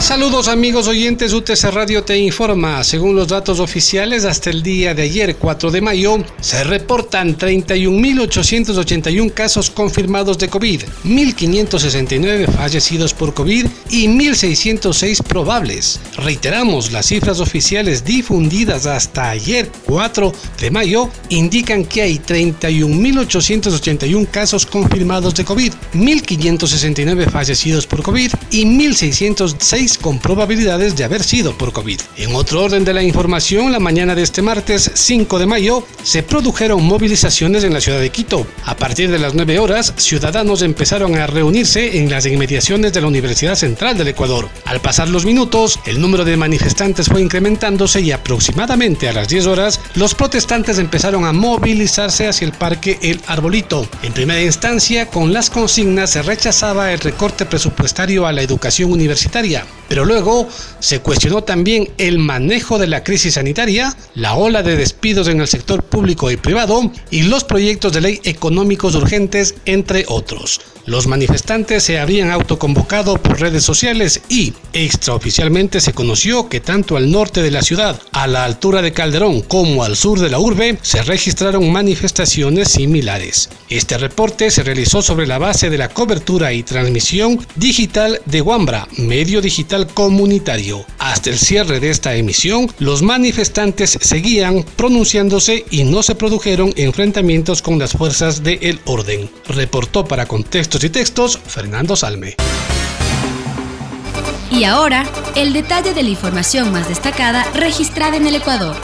Saludos amigos oyentes, UTC Radio te informa. Según los datos oficiales, hasta el día de ayer, 4 de mayo, se reportan 31.881 casos confirmados de COVID, 1.569 fallecidos por COVID y 1.606 probables. Reiteramos, las cifras oficiales difundidas hasta ayer, 4 de mayo, indican que hay 31.881 casos confirmados de COVID, 1.569 fallecidos por COVID y 1.606 con probabilidades de haber sido por COVID. En otro orden de la información, la mañana de este martes 5 de mayo se produjeron movilizaciones en la ciudad de Quito. A partir de las 9 horas, ciudadanos empezaron a reunirse en las inmediaciones de la Universidad Central del Ecuador. Al pasar los minutos, el número de manifestantes fue incrementándose y aproximadamente a las 10 horas, los protestantes empezaron a movilizarse hacia el parque El Arbolito. En primera instancia, con las consignas se rechazaba el recorte presupuestario a la educación universitaria. Pero luego se cuestionó también el manejo de la crisis sanitaria, la ola de despidos en el sector público y privado y los proyectos de ley económicos urgentes, entre otros. Los manifestantes se habrían autoconvocado por redes sociales y extraoficialmente se conoció que tanto al norte de la ciudad, a la altura de Calderón, como al sur de la urbe, se registraron manifestaciones similares. Este reporte se realizó sobre la base de la cobertura y transmisión digital de Wambra, medio digital comunitario. Hasta el cierre de esta emisión, los manifestantes seguían pronunciándose y no se produjeron enfrentamientos con las fuerzas del orden. Reportó para Contextos y Textos Fernando Salme. Y ahora, el detalle de la información más destacada registrada en el Ecuador.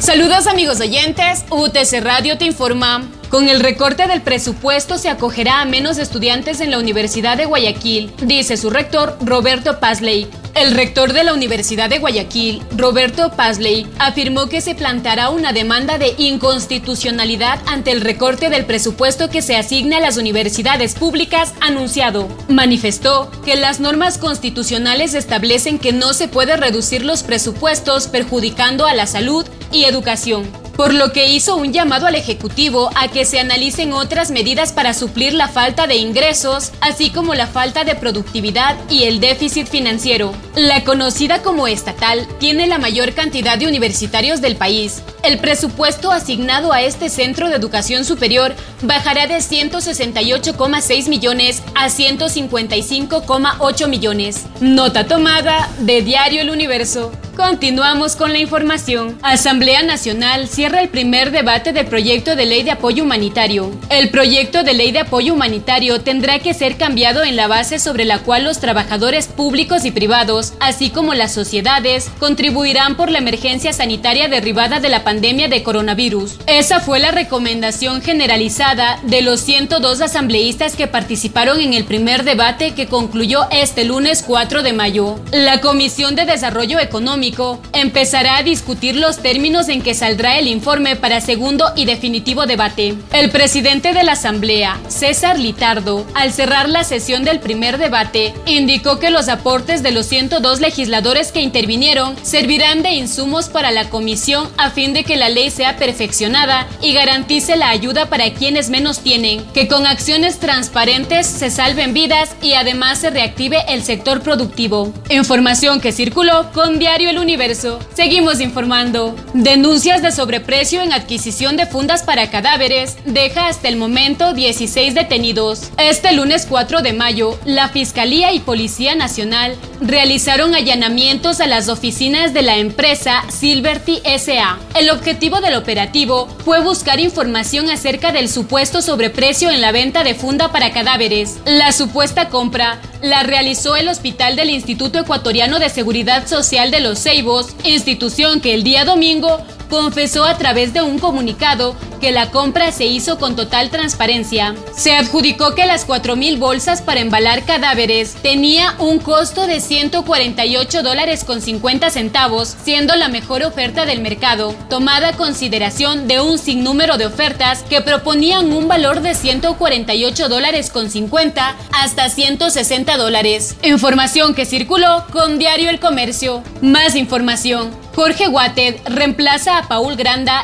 Saludos amigos oyentes, UTC Radio te informa. Con el recorte del presupuesto se acogerá a menos estudiantes en la Universidad de Guayaquil, dice su rector Roberto Pazley. El rector de la Universidad de Guayaquil, Roberto Pazley, afirmó que se planteará una demanda de inconstitucionalidad ante el recorte del presupuesto que se asigna a las universidades públicas anunciado. Manifestó que las normas constitucionales establecen que no se puede reducir los presupuestos perjudicando a la salud y educación por lo que hizo un llamado al Ejecutivo a que se analicen otras medidas para suplir la falta de ingresos, así como la falta de productividad y el déficit financiero. La conocida como estatal tiene la mayor cantidad de universitarios del país. El presupuesto asignado a este centro de educación superior bajará de 168,6 millones a 155,8 millones. Nota tomada de Diario El Universo. Continuamos con la información. Asamblea Nacional cierra el primer debate del proyecto de ley de apoyo humanitario. El proyecto de ley de apoyo humanitario tendrá que ser cambiado en la base sobre la cual los trabajadores públicos y privados, así como las sociedades, contribuirán por la emergencia sanitaria derivada de la pandemia de coronavirus. Esa fue la recomendación generalizada de los 102 asambleístas que participaron en el primer debate que concluyó este lunes 4 de mayo. La Comisión de Desarrollo Económico empezará a discutir los términos en que saldrá el informe para segundo y definitivo debate. El presidente de la Asamblea, César Litardo, al cerrar la sesión del primer debate, indicó que los aportes de los 102 legisladores que intervinieron servirán de insumos para la comisión a fin de que la ley sea perfeccionada y garantice la ayuda para quienes menos tienen, que con acciones transparentes se salven vidas y además se reactive el sector productivo. Información que circuló con Diario el Universo, seguimos informando. Denuncias de sobreprecio en adquisición de fundas para cadáveres deja hasta el momento 16 detenidos. Este lunes 4 de mayo, la Fiscalía y Policía Nacional realizaron allanamientos a las oficinas de la empresa Silverty SA. El objetivo del operativo fue buscar información acerca del supuesto sobreprecio en la venta de funda para cadáveres. La supuesta compra la realizó el Hospital del Instituto Ecuatoriano de Seguridad Social de los Ceibos, institución que el día domingo confesó a través de un comunicado que la compra se hizo con total transparencia. Se adjudicó que las 4.000 bolsas para embalar cadáveres tenía un costo de 148 dólares con 50 centavos, siendo la mejor oferta del mercado, tomada consideración de un sinnúmero de ofertas que proponían un valor de 148 dólares con 50 hasta 160 dólares. Información que circuló con Diario El Comercio. Más información. Jorge Watted reemplaza a Paul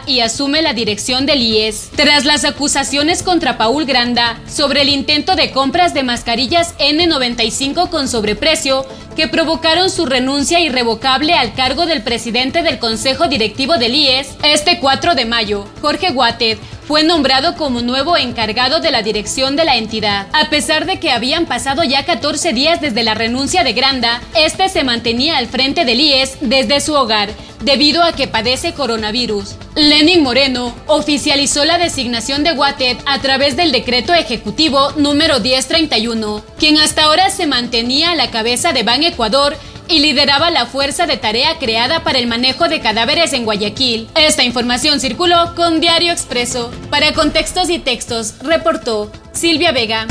Y asume la dirección del IES. Tras las acusaciones contra Paul Granda sobre el intento de compras de mascarillas N95 con sobreprecio, que provocaron su renuncia irrevocable al cargo del presidente del Consejo Directivo del IES, este 4 de mayo, Jorge Watted fue nombrado como nuevo encargado de la dirección de la entidad. A pesar de que habían pasado ya 14 días desde la renuncia de Granda, este se mantenía al frente del IES desde su hogar, debido a que padece coronavirus. Lenin Moreno oficializó la designación de Watted a través del decreto ejecutivo número 1031, quien hasta ahora se mantenía a la cabeza de Ban Ecuador y lideraba la fuerza de tarea creada para el manejo de cadáveres en Guayaquil. Esta información circuló con Diario Expreso. Para contextos y textos, reportó Silvia Vega.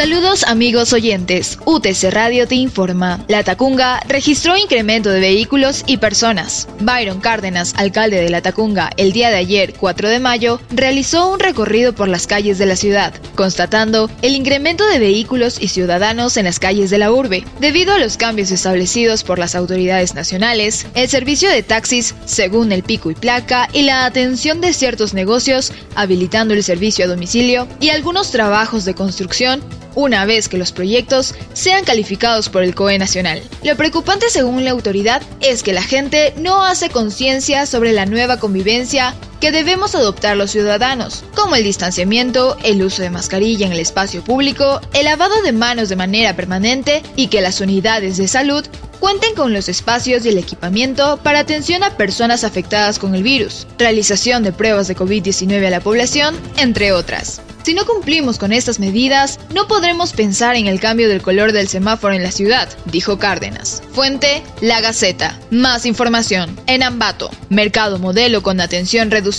Saludos amigos oyentes, UTC Radio te informa. La Tacunga registró incremento de vehículos y personas. Byron Cárdenas, alcalde de La Tacunga, el día de ayer, 4 de mayo, realizó un recorrido por las calles de la ciudad, constatando el incremento de vehículos y ciudadanos en las calles de la urbe. Debido a los cambios establecidos por las autoridades nacionales, el servicio de taxis, según el pico y placa, y la atención de ciertos negocios, habilitando el servicio a domicilio y algunos trabajos de construcción, una vez que los proyectos sean calificados por el COE nacional. Lo preocupante según la autoridad es que la gente no hace conciencia sobre la nueva convivencia que debemos adoptar los ciudadanos, como el distanciamiento, el uso de mascarilla en el espacio público, el lavado de manos de manera permanente y que las unidades de salud cuenten con los espacios y el equipamiento para atención a personas afectadas con el virus, realización de pruebas de COVID-19 a la población, entre otras. Si no cumplimos con estas medidas, no podremos pensar en el cambio del color del semáforo en la ciudad, dijo Cárdenas. Fuente, La Gaceta. Más información. En Ambato, mercado modelo con atención reducida.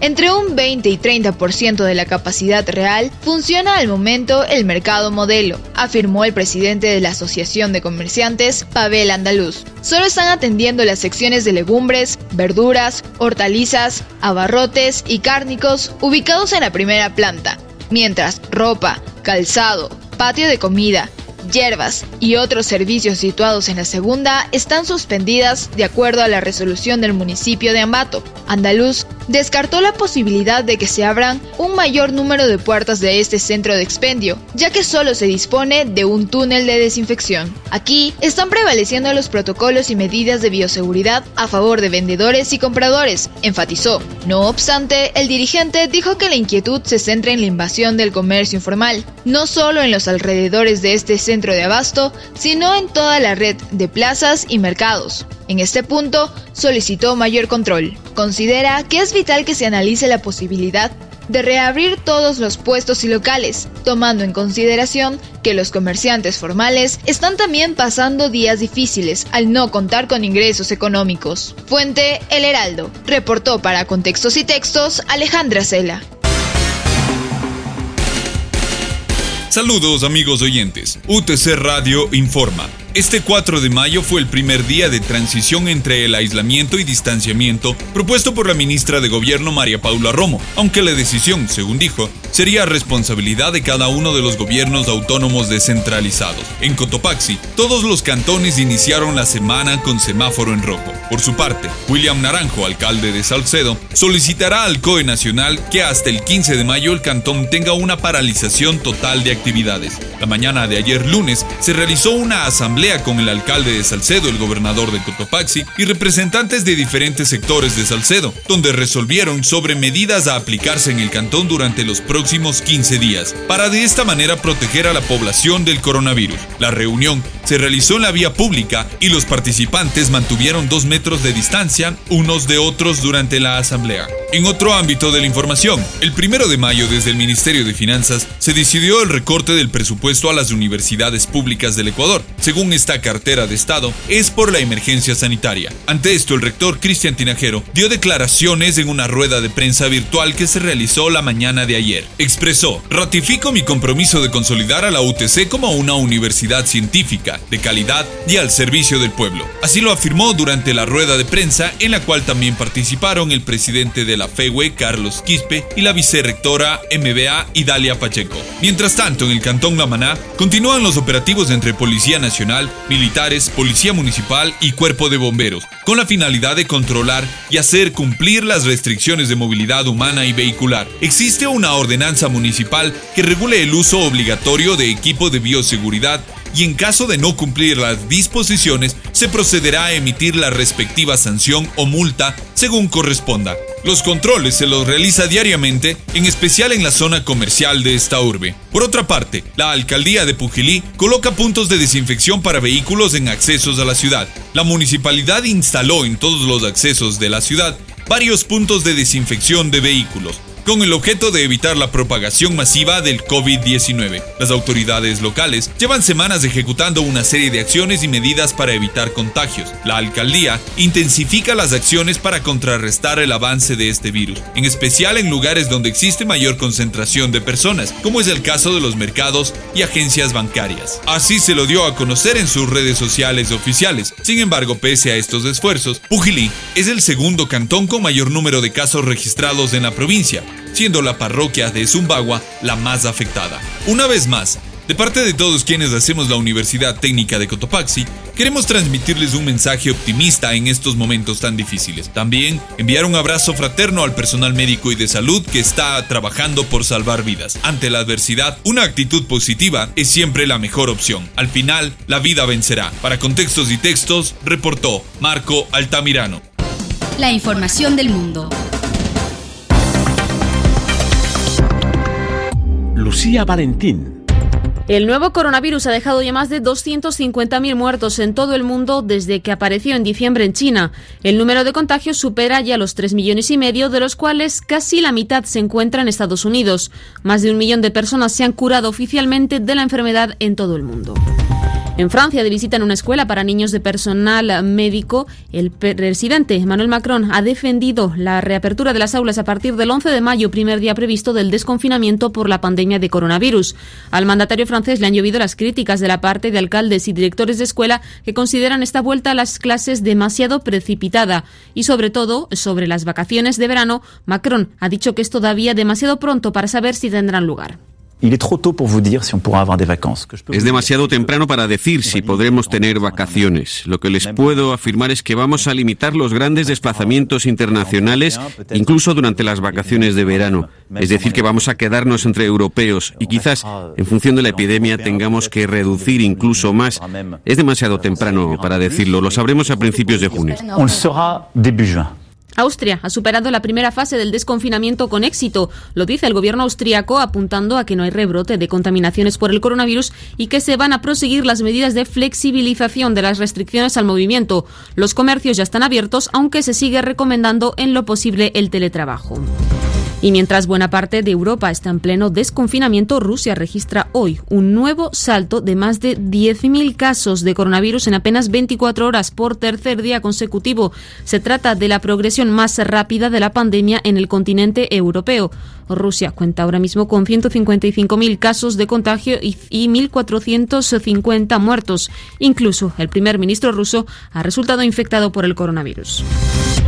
Entre un 20 y 30% de la capacidad real funciona al momento el mercado modelo, afirmó el presidente de la Asociación de Comerciantes, Pavel Andaluz. Solo están atendiendo las secciones de legumbres, verduras, hortalizas, abarrotes y cárnicos ubicados en la primera planta mientras ropa, calzado, patio de comida, hierbas y otros servicios situados en la segunda están suspendidas de acuerdo a la resolución del municipio de Ambato. Andaluz descartó la posibilidad de que se abran un mayor número de puertas de este centro de expendio, ya que solo se dispone de un túnel de desinfección. Aquí están prevaleciendo los protocolos y medidas de bioseguridad a favor de vendedores y compradores, enfatizó. No obstante, el dirigente dijo que la inquietud se centra en la invasión del comercio informal, no solo en los alrededores de este centro de abasto, sino en toda la red de plazas y mercados. En este punto, solicitó mayor control. Considera que es vital que se analice la posibilidad de reabrir todos los puestos y locales, tomando en consideración que los comerciantes formales están también pasando días difíciles al no contar con ingresos económicos. Fuente El Heraldo. Reportó para Contextos y Textos Alejandra Cela. Saludos amigos oyentes. UTC Radio informa. Este 4 de mayo fue el primer día de transición entre el aislamiento y distanciamiento propuesto por la ministra de Gobierno María Paula Romo, aunque la decisión, según dijo, sería responsabilidad de cada uno de los gobiernos autónomos descentralizados. En Cotopaxi, todos los cantones iniciaron la semana con semáforo en rojo. Por su parte, William Naranjo, alcalde de Salcedo, solicitará al COE Nacional que hasta el 15 de mayo el cantón tenga una paralización total de actividades. La mañana de ayer lunes se realizó una asamblea con el alcalde de Salcedo, el gobernador de Cotopaxi y representantes de diferentes sectores de Salcedo, donde resolvieron sobre medidas a aplicarse en el cantón durante los próximos 15 días, para de esta manera proteger a la población del coronavirus. La reunión se realizó en la vía pública y los participantes mantuvieron dos metros de distancia unos de otros durante la asamblea. En otro ámbito de la información, el primero de mayo desde el Ministerio de Finanzas se decidió el recorte del presupuesto a las universidades públicas del Ecuador. Según esta cartera de Estado, es por la emergencia sanitaria. Ante esto, el rector Cristian Tinajero dio declaraciones en una rueda de prensa virtual que se realizó la mañana de ayer. Expresó, ratifico mi compromiso de consolidar a la UTC como una universidad científica, de calidad y al servicio del pueblo. Así lo afirmó durante la rueda de prensa en la cual también participaron el presidente de la FEWE, Carlos Quispe, y la vicerrectora MBA, Idalia Pacheco. Mientras tanto, en el Cantón La Maná, continúan los operativos entre Policía Nacional, militares, Policía Municipal y Cuerpo de Bomberos, con la finalidad de controlar y hacer cumplir las restricciones de movilidad humana y vehicular. Existe una ordenanza municipal que regule el uso obligatorio de equipo de bioseguridad y en caso de no cumplir las disposiciones se procederá a emitir la respectiva sanción o multa según corresponda. Los controles se los realiza diariamente, en especial en la zona comercial de esta urbe. Por otra parte, la alcaldía de Pujilí coloca puntos de desinfección para vehículos en accesos a la ciudad. La municipalidad instaló en todos los accesos de la ciudad varios puntos de desinfección de vehículos con el objeto de evitar la propagación masiva del COVID-19. Las autoridades locales llevan semanas ejecutando una serie de acciones y medidas para evitar contagios. La alcaldía intensifica las acciones para contrarrestar el avance de este virus, en especial en lugares donde existe mayor concentración de personas, como es el caso de los mercados y agencias bancarias. Así se lo dio a conocer en sus redes sociales oficiales. Sin embargo, pese a estos esfuerzos, Pujilí es el segundo cantón con mayor número de casos registrados en la provincia, siendo la parroquia de Zumbagua la más afectada. Una vez más, de parte de todos quienes hacemos la Universidad Técnica de Cotopaxi, queremos transmitirles un mensaje optimista en estos momentos tan difíciles. También enviar un abrazo fraterno al personal médico y de salud que está trabajando por salvar vidas. Ante la adversidad, una actitud positiva es siempre la mejor opción. Al final, la vida vencerá. Para contextos y textos, reportó Marco Altamirano. La información del mundo. Lucía Valentín. El nuevo coronavirus ha dejado ya más de 250.000 muertos en todo el mundo desde que apareció en diciembre en China. El número de contagios supera ya los 3 millones y medio, de los cuales casi la mitad se encuentra en Estados Unidos. Más de un millón de personas se han curado oficialmente de la enfermedad en todo el mundo. En Francia, de visita en una escuela para niños de personal médico, el presidente Emmanuel Macron ha defendido la reapertura de las aulas a partir del 11 de mayo, primer día previsto del desconfinamiento por la pandemia de coronavirus. Al mandatario francés le han llovido las críticas de la parte de alcaldes y directores de escuela que consideran esta vuelta a las clases demasiado precipitada. Y sobre todo, sobre las vacaciones de verano, Macron ha dicho que es todavía demasiado pronto para saber si tendrán lugar. Es demasiado temprano para decir si podremos tener vacaciones. Lo que les puedo afirmar es que vamos a limitar los grandes desplazamientos internacionales, incluso durante las vacaciones de verano. Es decir, que vamos a quedarnos entre europeos y quizás, en función de la epidemia, tengamos que reducir incluso más. Es demasiado temprano para decirlo. Lo sabremos a principios de junio. Austria ha superado la primera fase del desconfinamiento con éxito, lo dice el gobierno austriaco, apuntando a que no hay rebrote de contaminaciones por el coronavirus y que se van a proseguir las medidas de flexibilización de las restricciones al movimiento. Los comercios ya están abiertos, aunque se sigue recomendando en lo posible el teletrabajo. Y mientras buena parte de Europa está en pleno desconfinamiento, Rusia registra hoy un nuevo salto de más de 10.000 casos de coronavirus en apenas 24 horas por tercer día consecutivo. Se trata de la progresión más rápida de la pandemia en el continente europeo. Rusia cuenta ahora mismo con 155.000 casos de contagio y 1.450 muertos. Incluso el primer ministro ruso ha resultado infectado por el coronavirus.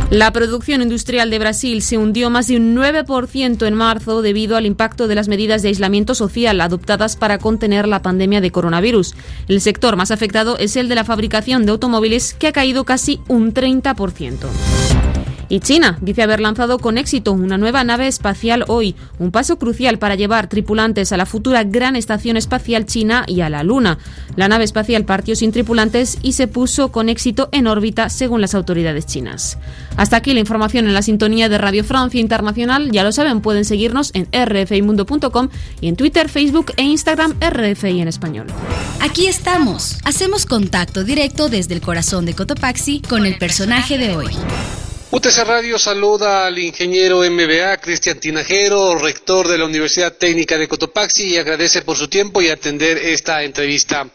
La producción industrial de Brasil se hundió más de un 9% en marzo debido al impacto de las medidas de aislamiento social adoptadas para contener la pandemia de coronavirus. El sector más afectado es el de la fabricación de automóviles, que ha caído casi un 30%. Y China dice haber lanzado con éxito una nueva nave espacial hoy, un paso crucial para llevar tripulantes a la futura gran estación espacial china y a la Luna. La nave espacial partió sin tripulantes y se puso con éxito en órbita según las autoridades chinas. Hasta aquí la información en la sintonía de Radio Francia Internacional. Ya lo saben, pueden seguirnos en rfimundo.com y en Twitter, Facebook e Instagram RFI en español. Aquí estamos. Hacemos contacto directo desde el corazón de Cotopaxi con el personaje de hoy. UTC Radio saluda al ingeniero MBA Cristian Tinajero, rector de la Universidad Técnica de Cotopaxi y agradece por su tiempo y atender esta entrevista.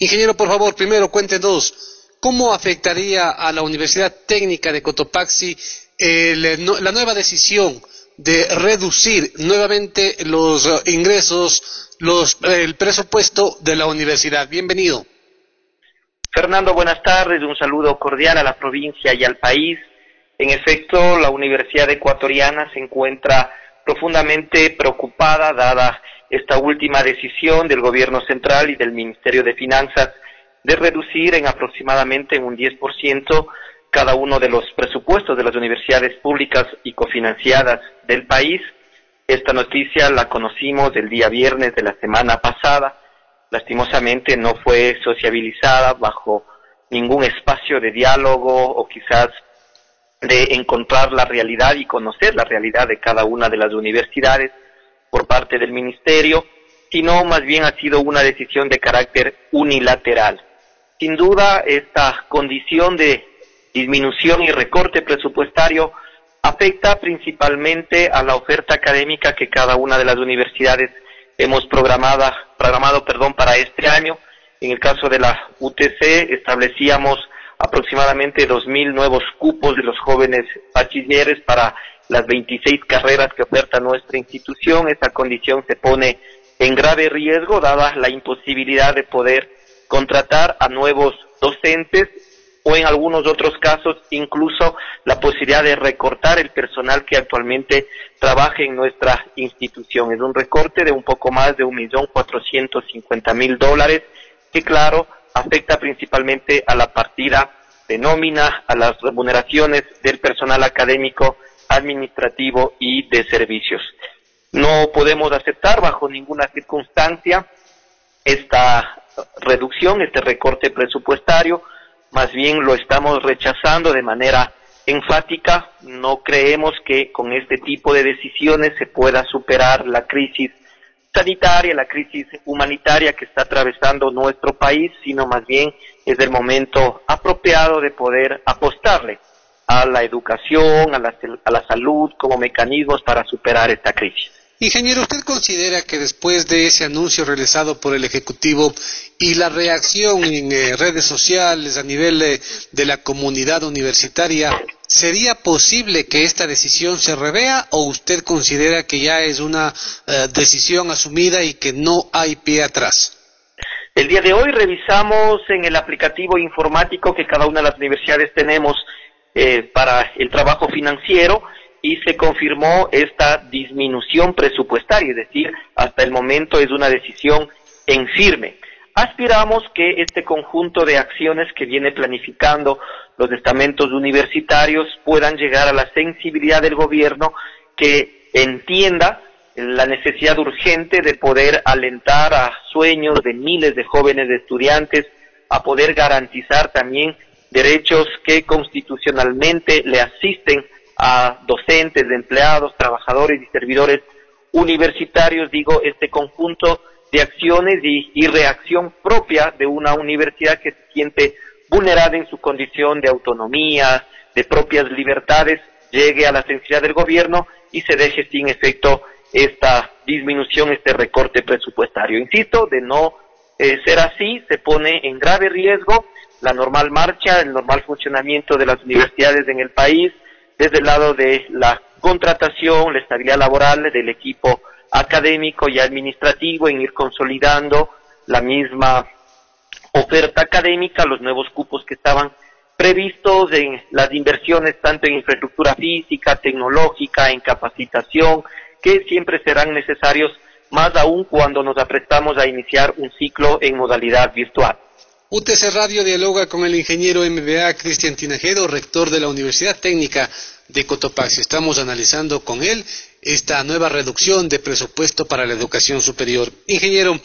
Ingeniero, por favor, primero cuéntenos, ¿cómo afectaría a la Universidad Técnica de Cotopaxi la nueva decisión de reducir nuevamente los ingresos, el presupuesto de la universidad? Bienvenido. Fernando, buenas tardes. Un saludo cordial a la provincia y al país. En efecto, la Universidad Ecuatoriana se encuentra profundamente preocupada dada esta última decisión del Gobierno Central y del Ministerio de Finanzas de reducir en aproximadamente un 10% cada uno de los presupuestos de las universidades públicas y cofinanciadas del país. Esta noticia la conocimos el día viernes de la semana pasada. Lastimosamente no fue sociabilizada bajo ningún espacio de diálogo o quizás de encontrar la realidad y conocer la realidad de cada una de las universidades por parte del ministerio, sino más bien ha sido una decisión de carácter unilateral. Sin duda, esta condición de disminución y recorte presupuestario afecta principalmente a la oferta académica que cada una de las universidades hemos programada, programado perdón, para este año. En el caso de la UTC establecíamos aproximadamente 2.000 nuevos cupos de los jóvenes bachilleres para las 26 carreras que oferta nuestra institución. Esta condición se pone en grave riesgo dada la imposibilidad de poder contratar a nuevos docentes o en algunos otros casos incluso la posibilidad de recortar el personal que actualmente trabaja en nuestra institución. Es un recorte de un poco más de un millón cuatrocientos cincuenta mil dólares que claro afecta principalmente a la partida de nómina, a las remuneraciones del personal académico, administrativo y de servicios. No podemos aceptar bajo ninguna circunstancia esta reducción, este recorte presupuestario, más bien lo estamos rechazando de manera enfática. No creemos que con este tipo de decisiones se pueda superar la crisis sanitaria, la crisis humanitaria que está atravesando nuestro país, sino más bien es el momento apropiado de poder apostarle a la educación, a la, a la salud como mecanismos para superar esta crisis. Ingeniero, ¿usted considera que después de ese anuncio realizado por el Ejecutivo y la reacción en eh, redes sociales a nivel de la comunidad universitaria, ¿Sería posible que esta decisión se revea o usted considera que ya es una eh, decisión asumida y que no hay pie atrás? El día de hoy revisamos en el aplicativo informático que cada una de las universidades tenemos eh, para el trabajo financiero y se confirmó esta disminución presupuestaria, es decir, hasta el momento es una decisión en firme. Aspiramos que este conjunto de acciones que viene planificando los estamentos universitarios puedan llegar a la sensibilidad del gobierno que entienda la necesidad urgente de poder alentar a sueños de miles de jóvenes estudiantes, a poder garantizar también derechos que constitucionalmente le asisten a docentes, empleados, trabajadores y servidores universitarios, digo, este conjunto de acciones y, reacción propia de una universidad que se siente vulnerada en su condición de autonomía, de propias libertades, llegue a la sensibilidad del gobierno y se deje sin efecto esta disminución, este recorte presupuestario. Insisto, de no eh, ser así, se pone en grave riesgo la normal marcha, el normal funcionamiento de las universidades en el país, desde el lado de la contratación, la estabilidad laboral del equipo académico y administrativo en ir consolidando la misma oferta académica, los nuevos cupos que estaban previstos en las inversiones tanto en infraestructura física, tecnológica, en capacitación, que siempre serán necesarios más aún cuando nos aprestamos a iniciar un ciclo en modalidad virtual. UTC Radio dialoga con el ingeniero MBA Cristian Tinajero, rector de la Universidad Técnica de Cotopaxi. Estamos analizando con él esta nueva reducción de presupuesto para la educación superior. Ingeniero,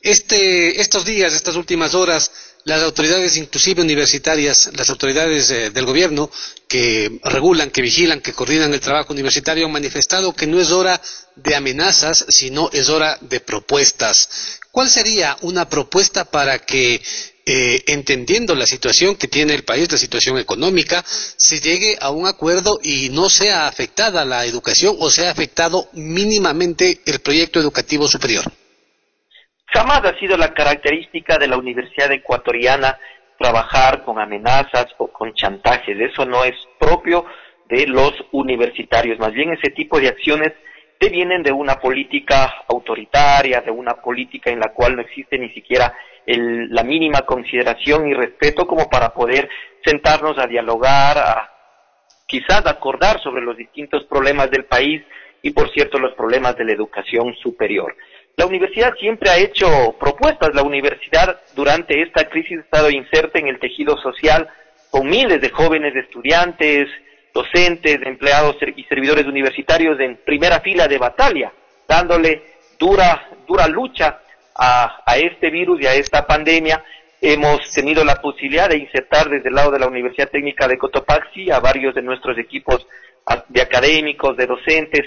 Este, estos días, estas últimas horas, las autoridades, inclusive universitarias, las autoridades eh, del gobierno que regulan, que vigilan, que coordinan el trabajo universitario han manifestado que no es hora de amenazas, sino es hora de propuestas. ¿Cuál sería una propuesta para que eh, entendiendo la situación que tiene el país, la situación económica, se llegue a un acuerdo y no sea afectada la educación o sea afectado mínimamente el proyecto educativo superior. Jamás ha sido la característica de la Universidad Ecuatoriana trabajar con amenazas o con chantajes. Eso no es propio de los universitarios. Más bien ese tipo de acciones te vienen de una política autoritaria, de una política en la cual no existe ni siquiera la mínima consideración y respeto como para poder sentarnos a dialogar, a quizás acordar sobre los distintos problemas del país y, por cierto, los problemas de la educación superior. La universidad siempre ha hecho propuestas. La universidad durante esta crisis ha estado inserta en el tejido social con miles de jóvenes estudiantes, docentes, empleados y servidores universitarios en primera fila de batalla, dándole dura, dura lucha a, este virus y a esta pandemia, hemos tenido la posibilidad de insertar desde el lado de la Universidad Técnica de Cotopaxi a varios de nuestros equipos de académicos, de docentes,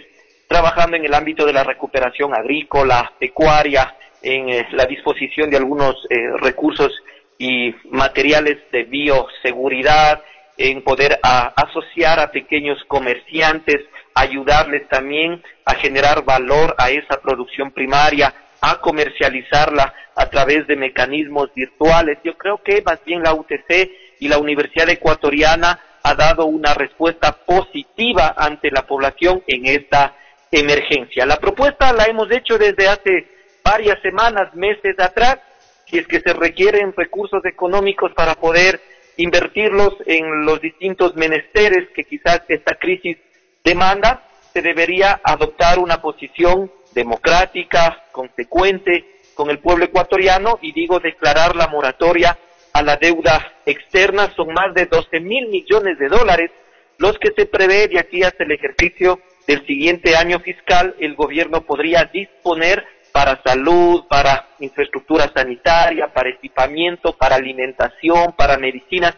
trabajando en el ámbito de la recuperación agrícola, pecuaria, en eh, la disposición de algunos eh, recursos y materiales de bioseguridad, en poder asociar a pequeños comerciantes, ayudarles también a generar valor a esa producción primaria, a comercializarla a través de mecanismos virtuales. Yo creo que más bien la UTC y la Universidad Ecuatoriana ha dado una respuesta positiva ante la población en esta emergencia. La propuesta la hemos hecho desde hace varias semanas, meses atrás, si es que se requieren recursos económicos para poder invertirlos en los distintos menesteres que quizás esta crisis demanda, se debería adoptar una posición democrática, consecuente con el pueblo ecuatoriano y digo declarar la moratoria a la deuda externa. Son más de 12 mil millones de dólares los que se prevé de aquí hasta el ejercicio del siguiente año fiscal. El gobierno podría disponer para salud, para infraestructura sanitaria, para equipamiento, para alimentación, para medicinas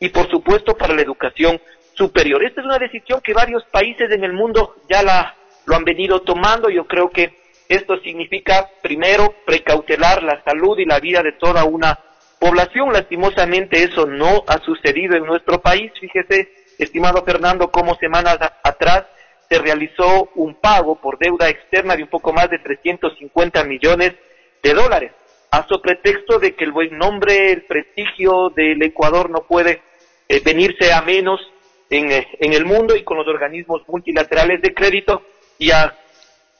y por supuesto para la educación superior. Esta es una decisión que varios países en el mundo ya la lo han venido tomando. Yo creo que esto significa, primero, precautelar la salud y la vida de toda una población. Lastimosamente eso no ha sucedido en nuestro país. Fíjese, estimado Fernando, como semanas atrás se realizó un pago por deuda externa de un poco más de 350 millones de dólares, a su pretexto de que el buen nombre, el prestigio del Ecuador no puede eh, venirse a menos en, eh, en el mundo y con los organismos multilaterales de crédito. Y a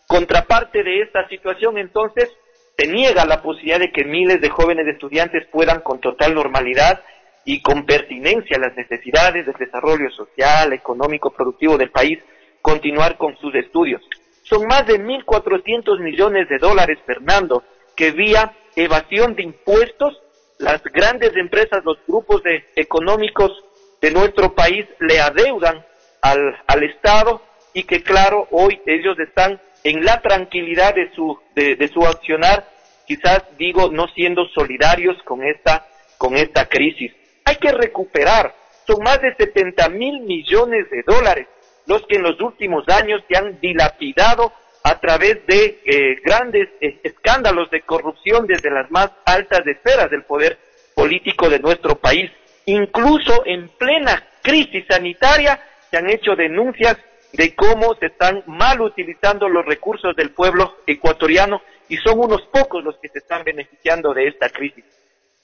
contraparte de esta situación, entonces, se niega la posibilidad de que miles de jóvenes estudiantes puedan con total normalidad y con pertinencia las necesidades del desarrollo social, económico, productivo del país, continuar con sus estudios. Son más de 1.400 millones de dólares, Fernando, que vía evasión de impuestos, las grandes empresas, los grupos de, económicos de nuestro país le adeudan al, al Estado y que claro, hoy ellos están en la tranquilidad de su, de, su accionar, quizás digo, no siendo solidarios con esta, con esta crisis. Hay que recuperar, son más de 70 mil millones de dólares los que en los últimos años se han dilapidado a través de eh, grandes eh, escándalos de corrupción desde las más altas esferas del poder político de nuestro país. Incluso en plena crisis sanitaria se han hecho denuncias de cómo se están mal utilizando los recursos del pueblo ecuatoriano y son unos pocos los que se están beneficiando de esta crisis.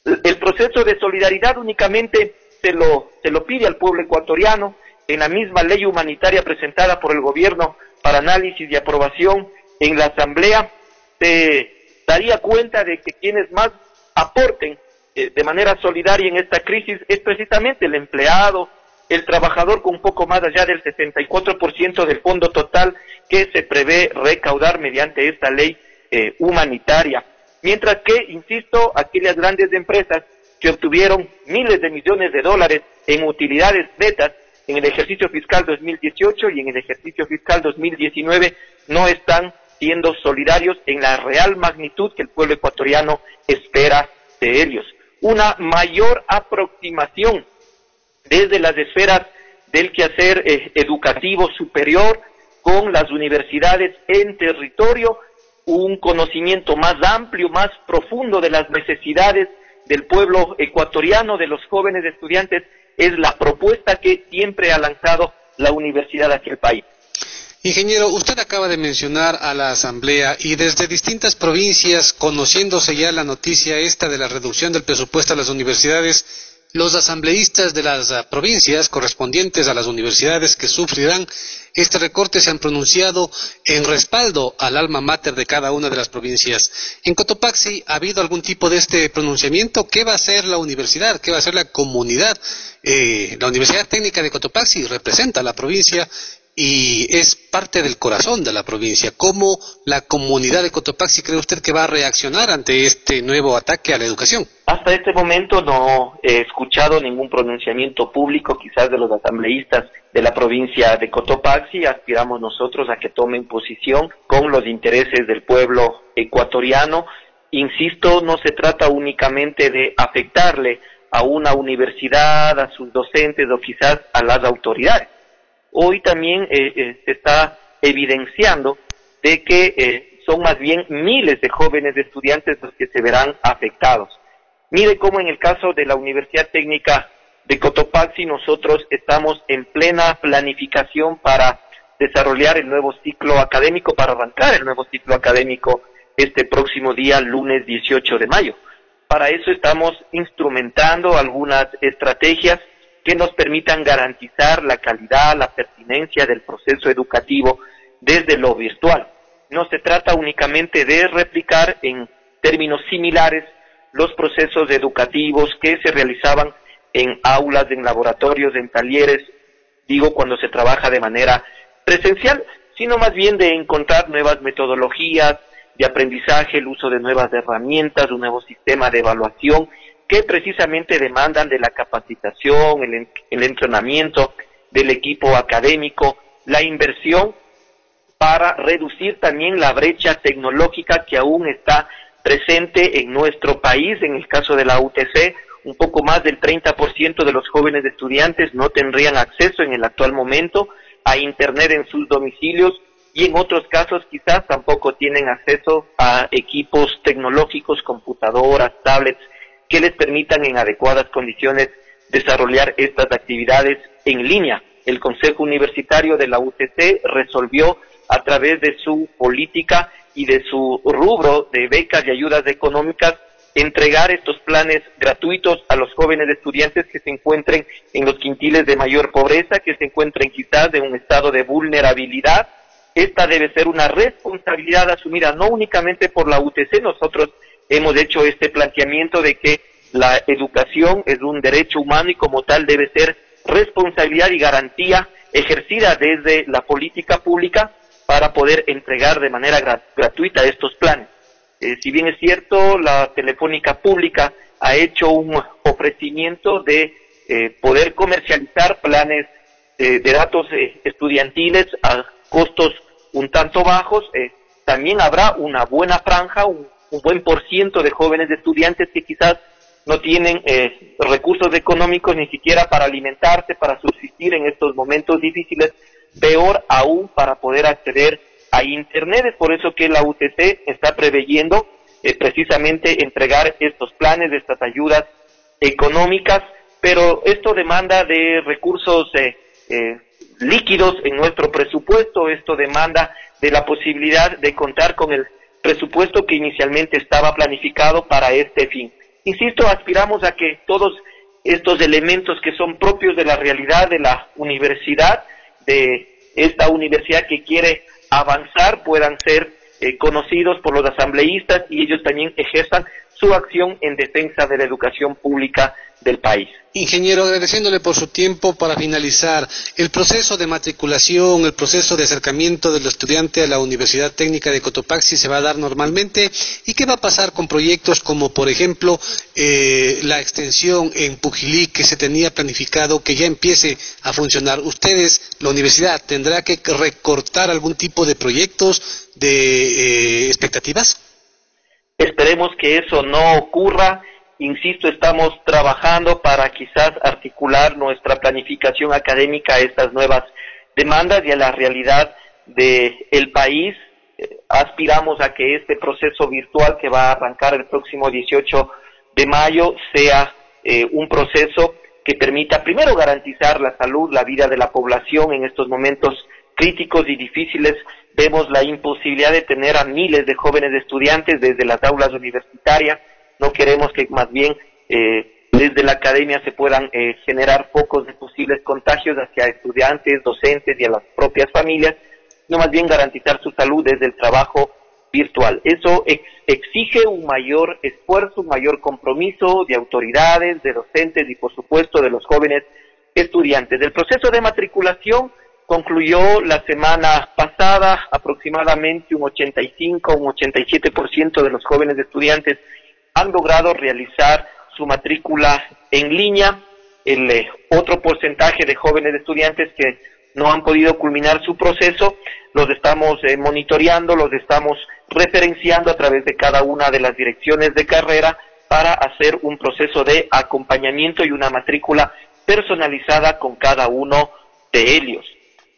El proceso de solidaridad únicamente se lo, se lo pide al pueblo ecuatoriano en la misma ley humanitaria presentada por el gobierno para análisis y aprobación en la Asamblea, se daría cuenta de que quienes más aporten eh, de manera solidaria en esta crisis es precisamente el empleado, el trabajador con un poco más allá del 64% del fondo total que se prevé recaudar mediante esta ley eh, humanitaria. Mientras que, insisto, aquellas grandes empresas que obtuvieron miles de millones de dólares en utilidades netas en el ejercicio fiscal 2018 y en el ejercicio fiscal 2019 no están siendo solidarios en la real magnitud que el pueblo ecuatoriano espera de ellos. Una mayor aproximación desde las esferas del quehacer eh, educativo superior con las universidades en territorio, un conocimiento más amplio, más profundo de las necesidades del pueblo ecuatoriano, de los jóvenes estudiantes, es la propuesta que siempre ha lanzado la universidad aquí el país. Ingeniero, usted acaba de mencionar a la Asamblea y desde distintas provincias, conociéndose ya la noticia esta de la reducción del presupuesto a las universidades, los asambleístas de las ah, provincias correspondientes a las universidades que sufrirán este recorte se han pronunciado en respaldo al alma mater de cada una de las provincias. En Cotopaxi ha habido algún tipo de este pronunciamiento. ¿Qué va a hacer la universidad? ¿Qué va a hacer la comunidad? Eh, la Universidad Técnica de Cotopaxi representa a la provincia y es parte del corazón de la provincia. ¿Cómo la comunidad de Cotopaxi cree usted que va a reaccionar ante este nuevo ataque a la educación? Hasta este momento no he escuchado ningún pronunciamiento público, quizás de los asambleístas de la provincia de Cotopaxi. Aspiramos nosotros a que tomen posición con los intereses del pueblo ecuatoriano. Insisto, no se trata únicamente de afectarle a una universidad, a sus docentes o quizás a las autoridades hoy también eh, eh, se está evidenciando de que eh, son más bien miles de jóvenes estudiantes los que se verán afectados. Mire cómo en el caso de la Universidad Técnica de Cotopaxi nosotros estamos en plena planificación para desarrollar el nuevo ciclo académico, para arrancar el nuevo ciclo académico este próximo día, lunes 18 de mayo. Para eso estamos instrumentando algunas estrategias que nos permitan garantizar la calidad, la pertinencia del proceso educativo desde lo virtual. No se trata únicamente de replicar en términos similares los procesos educativos que se realizaban en aulas, en laboratorios, en talleres, digo cuando se trabaja de manera presencial, sino más bien de encontrar nuevas metodologías de aprendizaje, el uso de nuevas herramientas, un nuevo sistema de evaluación que precisamente demandan de la capacitación, el, entrenamiento del equipo académico, la inversión para reducir también la brecha tecnológica que aún está presente en nuestro país. En el caso de la UTC, un poco más del 30% de los jóvenes estudiantes no tendrían acceso en el actual momento a Internet en sus domicilios y en otros casos quizás tampoco tienen acceso a equipos tecnológicos, computadoras, tablets, que les permitan en adecuadas condiciones desarrollar estas actividades en línea. El Consejo Universitario de la UTC resolvió a través de su política y de su rubro de becas y ayudas económicas entregar estos planes gratuitos a los jóvenes estudiantes que se encuentren en los quintiles de mayor pobreza, que se encuentren quizás en un estado de vulnerabilidad. Esta debe ser una responsabilidad asumida no únicamente por la UTC, nosotros hemos hecho este planteamiento de que la educación es un derecho humano y como tal debe ser responsabilidad y garantía ejercida desde la política pública para poder entregar de manera gratuita estos planes. Eh, si bien es cierto, la Telefónica Pública ha hecho un ofrecimiento de eh, poder comercializar planes eh, de datos estudiantiles a costos un tanto bajos, también habrá una buena franja, un buen por ciento de jóvenes estudiantes que quizás no tienen eh, recursos económicos ni siquiera para alimentarse, para subsistir en estos momentos difíciles, peor aún para poder acceder a Internet. Es por eso que la UTC está preveyendo eh, precisamente entregar estos planes, estas ayudas económicas, pero esto demanda de recursos eh, líquidos en nuestro presupuesto, esto demanda de la posibilidad de contar con el presupuesto que inicialmente estaba planificado para este fin. Insisto, aspiramos a que todos estos elementos que son propios de la realidad de la universidad, de esta universidad que quiere avanzar, puedan ser eh, conocidos por los asambleístas y ellos también ejerzan su acción en defensa de la educación pública del país. Ingeniero, agradeciéndole por su tiempo para finalizar, el proceso de matriculación, el proceso de acercamiento del estudiante a la Universidad Técnica de Cotopaxi se va a dar normalmente y qué va a pasar con proyectos como, por ejemplo, eh, la extensión en Pujilí que se tenía planificado que ya empiece a funcionar. Ustedes, la universidad, tendrá que recortar algún tipo de proyectos, de eh, expectativas. Esperemos que eso no ocurra Insisto, estamos trabajando para quizás articular nuestra planificación académica a estas nuevas demandas y a la realidad del país. Eh, aspiramos a que este proceso virtual que va a arrancar el próximo 18 de mayo sea eh, un proceso que permita primero garantizar la salud, la vida de la población en estos momentos críticos y difíciles. Vemos la imposibilidad de tener a miles de jóvenes estudiantes desde las aulas universitarias no queremos que más bien eh, desde la academia se puedan eh, generar focos de posibles contagios hacia estudiantes, docentes y a las propias familias, sino más bien garantizar su salud desde el trabajo virtual. Eso exige un mayor esfuerzo, un mayor compromiso de autoridades, de docentes y por supuesto de los jóvenes estudiantes. El proceso de matriculación concluyó la semana pasada, aproximadamente un 85, un 87% de los jóvenes estudiantes han logrado realizar su matrícula en línea. El eh, otro porcentaje de jóvenes estudiantes que no han podido culminar su proceso, los estamos eh, monitoreando, los estamos referenciando a través de cada una de las direcciones de carrera para hacer un proceso de acompañamiento y una matrícula personalizada con cada uno de ellos.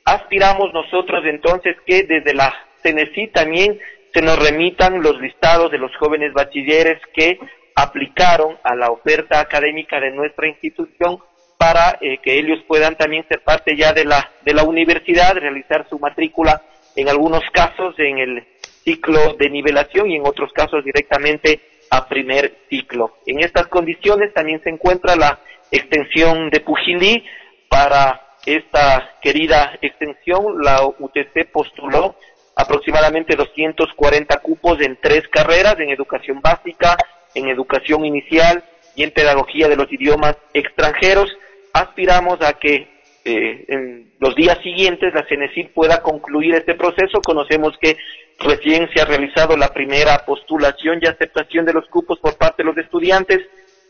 Aspiramos nosotros entonces que desde la CNECI también se nos remitan los listados de los jóvenes bachilleres que aplicaron a la oferta académica de nuestra institución para eh, que ellos puedan también ser parte ya de la, de la universidad, realizar su matrícula en algunos casos en el ciclo de nivelación y en otros casos directamente a primer ciclo. En estas condiciones también se encuentra la extensión de Pujilí. Para esta querida extensión, la UTC postuló aproximadamente 240 cupos en tres carreras, en educación básica, en educación inicial y en pedagogía de los idiomas extranjeros. Aspiramos a que eh, en los días siguientes la CENESID pueda concluir este proceso. Conocemos que recién se ha realizado la primera postulación y aceptación de los cupos por parte de los estudiantes.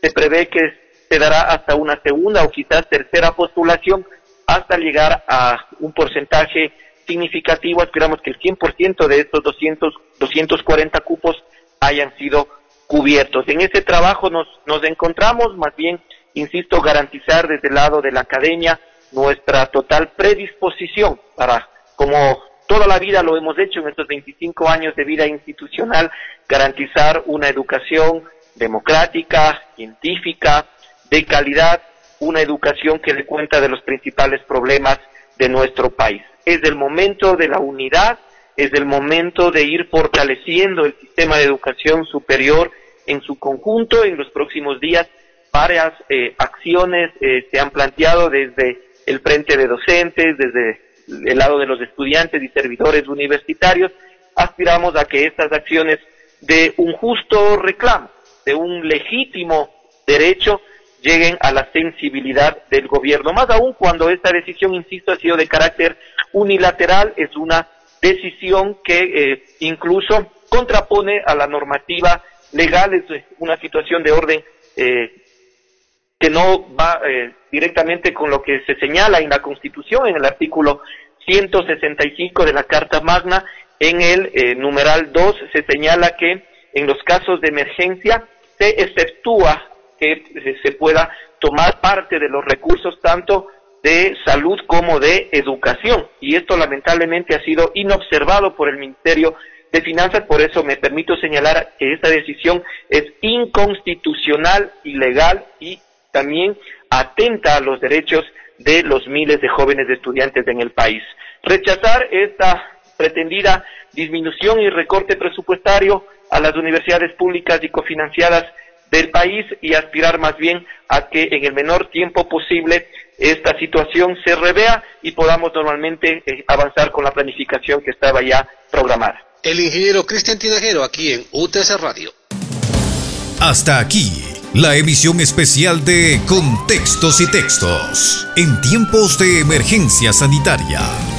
Se prevé que se dará hasta una segunda o quizás tercera postulación hasta llegar a un porcentaje significativo, esperamos que el 100% de estos 200, 240 cupos hayan sido cubiertos. En ese trabajo nos, nos encontramos, más bien, insisto, garantizar desde el lado de la academia nuestra total predisposición para, como toda la vida lo hemos hecho en estos 25 años de vida institucional, garantizar una educación democrática, científica, de calidad, una educación que dé cuenta de los principales problemas de nuestro país es el momento de la unidad, es el momento de ir fortaleciendo el sistema de educación superior en su conjunto. En los próximos días varias eh, acciones eh, se han planteado desde el frente de docentes, desde el lado de los estudiantes y servidores universitarios. Aspiramos a que estas acciones de un justo reclamo, de un legítimo derecho, lleguen a la sensibilidad del gobierno, más aún cuando esta decisión, insisto, ha sido de carácter unilateral, es una decisión que eh, incluso contrapone a la normativa legal, es eh, una situación de orden eh, que no va directamente con lo que se señala en la Constitución, en el artículo 165 de la Carta Magna, en el numeral 2 se señala que en los casos de emergencia se exceptúa que se pueda tomar parte de los recursos tanto de salud como de educación. Y esto lamentablemente ha sido inobservado por el Ministerio de Finanzas, por eso me permito señalar que esta decisión es inconstitucional, ilegal y también atenta a los derechos de los miles de jóvenes estudiantes en el país. Rechazar esta pretendida disminución y recorte presupuestario a las universidades públicas y cofinanciadas del país y aspirar más bien a que en el menor tiempo posible esta situación se revea y podamos normalmente eh, avanzar con la planificación que estaba ya programada. El ingeniero Cristian Tinajero aquí en UTC Radio. Hasta aquí la emisión especial de Contextos y Textos en tiempos de emergencia sanitaria.